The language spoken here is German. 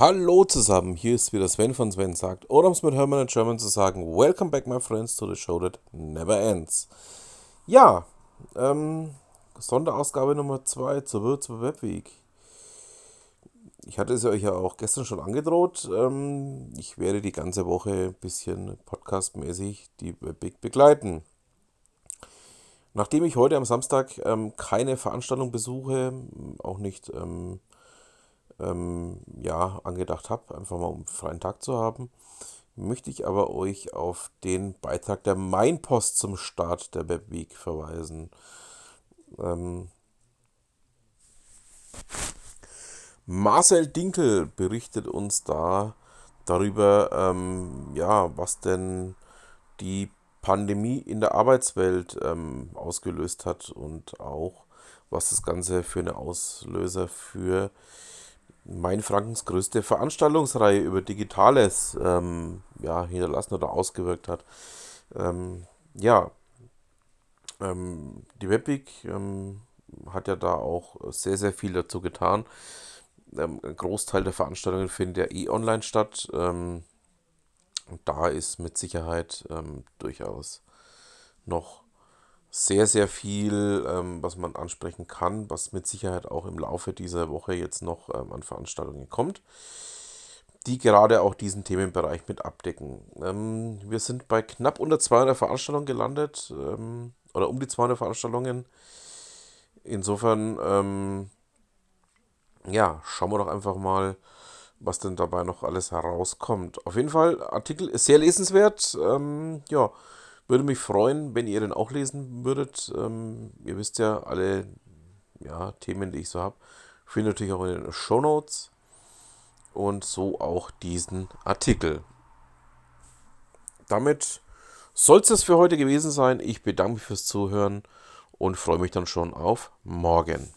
Hallo zusammen, hier ist wieder Sven von Sven sagt, oder um es mit Hermann in German zu sagen, Welcome back my friends to the show that never ends. Ja, ähm, Sonderausgabe Nummer 2 zur Würzburg Webweek. Ich hatte es euch ja auch gestern schon angedroht, ähm, ich werde die ganze Woche ein bisschen podcastmäßig die Webweek begleiten. Nachdem ich heute am Samstag ähm, keine Veranstaltung besuche, auch nicht ähm, ähm, ja, angedacht habe, einfach mal um freien Tag zu haben, möchte ich aber euch auf den Beitrag der Mainpost zum Start der Webweek verweisen. Ähm, Marcel Dinkel berichtet uns da darüber, ähm, ja, was denn die Pandemie in der Arbeitswelt ähm, ausgelöst hat und auch was das Ganze für eine Auslöser für Mainfrankens größte Veranstaltungsreihe über Digitales ähm, ja, hinterlassen oder ausgewirkt hat. Ähm, ja, ähm, die Webweek ähm, hat ja da auch sehr, sehr viel dazu getan. Ähm, ein Großteil der Veranstaltungen findet ja eh online statt. Ähm, und da ist mit Sicherheit durchaus noch sehr, sehr viel, ähm, was man ansprechen kann, was mit Sicherheit auch im Laufe dieser Woche jetzt noch ähm, an Veranstaltungen kommt, die gerade auch diesen Themenbereich mit abdecken. Ähm, wir sind bei knapp unter 200 Veranstaltungen gelandet ähm, oder um die 200 Veranstaltungen. Insofern, ähm, ja, schauen wir doch einfach mal, was denn dabei noch alles herauskommt. Auf jeden Fall, Artikel ist sehr lesenswert. Ähm, ja, würde mich freuen, wenn ihr den auch lesen würdet. Ähm, ihr wisst ja, alle ja, Themen, die ich so habe, findet natürlich auch in den Show Notes. Und so auch diesen Artikel. Damit soll es für heute gewesen sein. Ich bedanke mich fürs Zuhören und freue mich dann schon auf morgen.